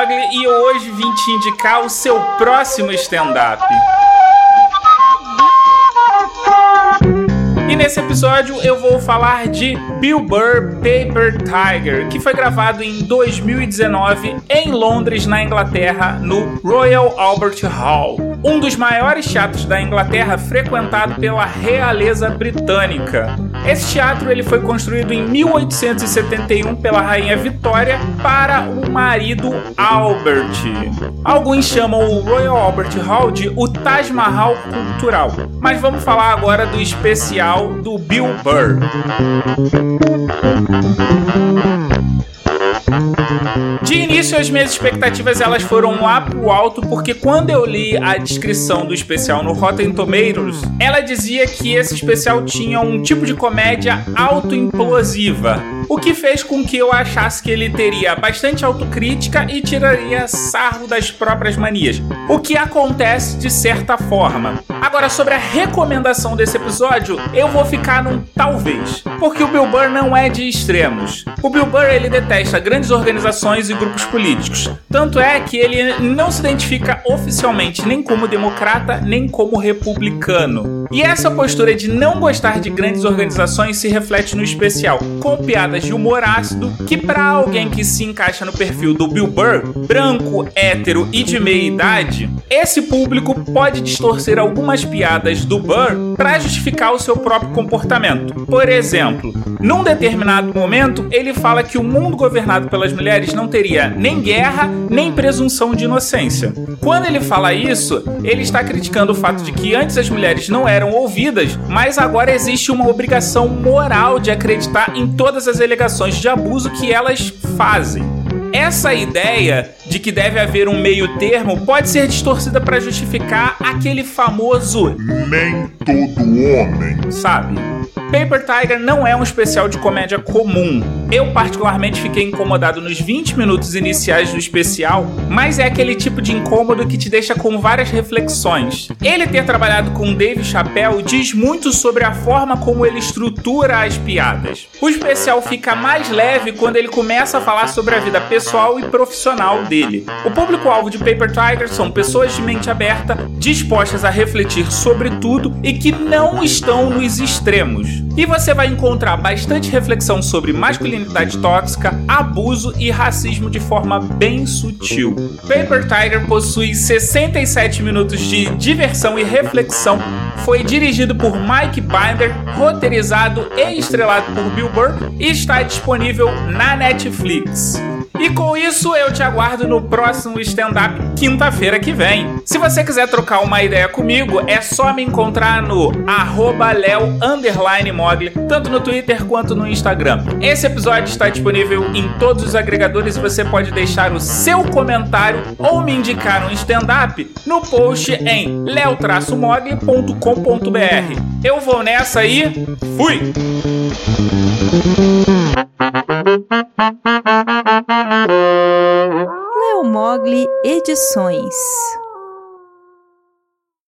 Mogli e hoje vim te indicar o seu próximo stand-up. E nesse episódio eu vou falar de Bill Burr Paper Tiger, que foi gravado em 2019 em Londres, na Inglaterra, no Royal Albert Hall, um dos maiores teatros da Inglaterra frequentado pela realeza britânica. Esse teatro ele foi construído em 1871 pela rainha Vitória para o marido Albert. Alguns chamam o Royal Albert Hall de o Taj Mahal cultural, mas vamos falar agora do especial do Bill Burr. Início, as minhas expectativas elas foram lá pro alto, porque quando eu li a descrição do especial no Rotten Tomatoes, ela dizia que esse especial tinha um tipo de comédia autoimplosiva, o que fez com que eu achasse que ele teria bastante autocrítica e tiraria sarro das próprias manias, o que acontece de certa forma. Agora, sobre a recomendação desse episódio, eu vou ficar num talvez, porque o Bill Burr não é de extremos. O Bill Burr ele detesta grandes organizações e grupos políticos. Tanto é que ele não se identifica oficialmente nem como democrata nem como republicano. E essa postura de não gostar de grandes organizações se reflete no especial, com piadas de humor ácido que para alguém que se encaixa no perfil do Bill Burr, branco, hétero e de meia idade, esse público pode distorcer algumas piadas do Burr para justificar o seu próprio comportamento. Por exemplo, num determinado momento, ele fala que o mundo governado pelas mulheres não teria nem guerra, nem presunção de inocência. Quando ele fala isso, ele está criticando o fato de que antes as mulheres não eram ouvidas, mas agora existe uma obrigação moral de acreditar em todas as alegações de abuso que elas fazem. Essa ideia de que deve haver um meio termo pode ser distorcida para justificar aquele famoso nem todo homem, sabe? Paper Tiger não é um especial de comédia comum. Eu, particularmente, fiquei incomodado nos 20 minutos iniciais do especial, mas é aquele tipo de incômodo que te deixa com várias reflexões. Ele ter trabalhado com Dave Chappelle diz muito sobre a forma como ele estrutura as piadas. O especial fica mais leve quando ele começa a falar sobre a vida pessoal e profissional dele. O público-alvo de Paper Tiger são pessoas de mente aberta, dispostas a refletir sobre tudo e que não estão nos extremos. E você vai encontrar bastante reflexão sobre masculinidade tóxica, abuso e racismo de forma bem sutil. Paper Tiger possui 67 minutos de diversão e reflexão. Foi dirigido por Mike Binder, roteirizado e estrelado por Bill Burr e está disponível na Netflix. E com isso eu te aguardo no próximo stand-up quinta-feira que vem. Se você quiser trocar uma ideia comigo, é só me encontrar no leo_mogli, tanto no Twitter quanto no Instagram. Esse episódio está disponível em todos os agregadores e você pode deixar o seu comentário ou me indicar um stand-up no post em leo-mogli.com.br. Eu vou nessa e fui! Leo Mogli Edições